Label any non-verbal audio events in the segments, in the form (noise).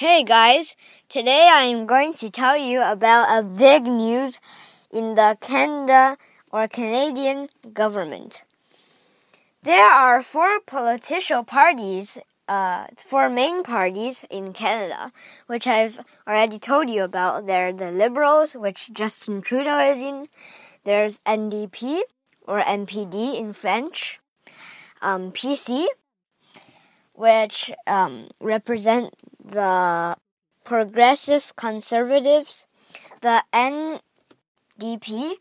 Hey guys, today I am going to tell you about a big news in the Canada or Canadian government. There are four political parties, uh, four main parties in Canada, which I've already told you about. They're the Liberals, which Justin Trudeau is in. There's NDP or NPD in French. Um, PC, which um, represent the Progressive Conservatives. The NDP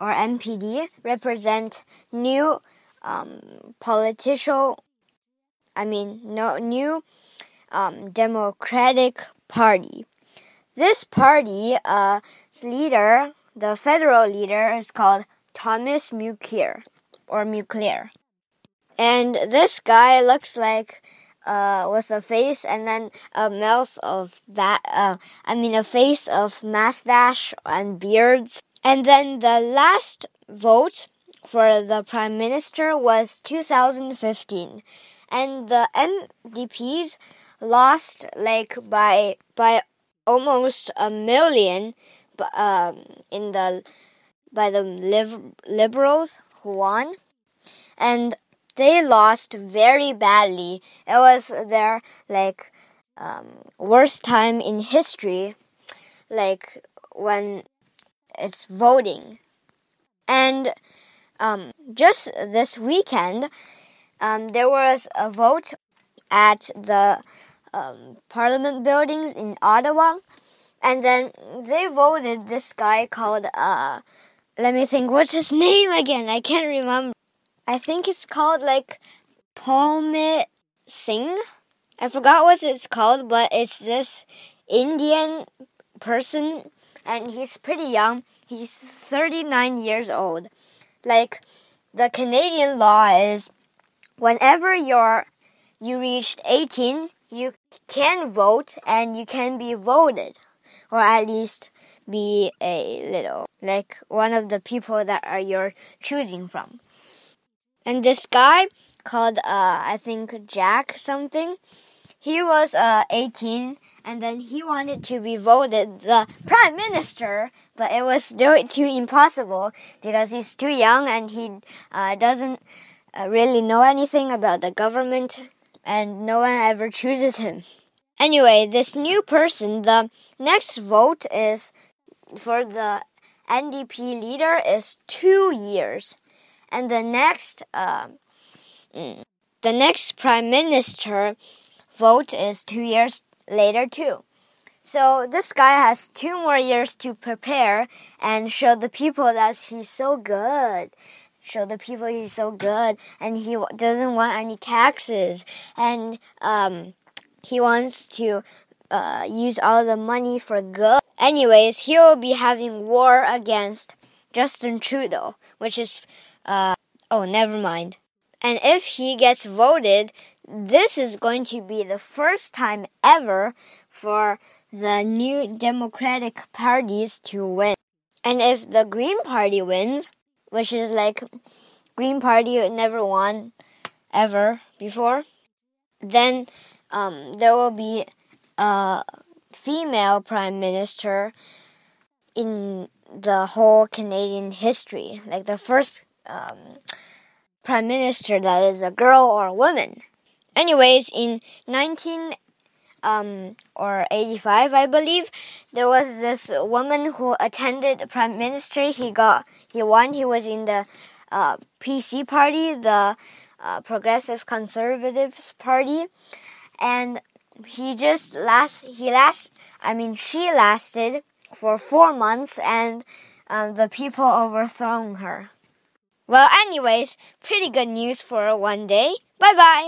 or NPD represent new um, political, I mean, no new um, Democratic Party. This party's uh, leader, the federal leader, is called Thomas Mulcair or Mulcair. And this guy looks like uh, with a face and then a mouth of that, uh, I mean, a face of mustache and beards. And then the last vote for the prime minister was 2015. And the NDPs lost like by, by almost a million, um, in the, by the liberals who won. And they lost very badly. It was their like um, worst time in history, like when it's voting. And um, just this weekend, um, there was a vote at the um, Parliament buildings in Ottawa, and then they voted this guy called uh, let me think, what's his (laughs) name again? I can't remember. I think it's called like Palmit Singh. I forgot what it's called, but it's this Indian person and he's pretty young. He's 39 years old. Like the Canadian law is whenever you're you reached 18, you can vote and you can be voted or at least be a little like one of the people that are you're choosing from. And this guy called, uh, I think Jack something, he was, uh, 18 and then he wanted to be voted the prime minister, but it was still too impossible because he's too young and he uh, doesn't uh, really know anything about the government and no one ever chooses him. Anyway, this new person, the next vote is for the NDP leader is two years and the next uh, the next prime minister vote is two years later too. So this guy has two more years to prepare and show the people that he's so good. Show the people he's so good, and he doesn't want any taxes, and um, he wants to uh, use all the money for good. Anyways, he will be having war against Justin Trudeau, which is uh, oh, never mind. And if he gets voted, this is going to be the first time ever for the new Democratic parties to win. And if the Green Party wins, which is like Green Party never won ever before, then um, there will be a female prime minister in the whole Canadian history, like the first um, prime minister that is a girl or a woman. Anyways, in 19 um, or 85, I believe, there was this woman who attended the prime minister. He got, he won. He was in the uh, PC party, the uh, Progressive Conservatives Party, and he just last, he last, I mean, she lasted for four months, and um, the people overthrown her. Well, anyways, pretty good news for one day. Bye bye.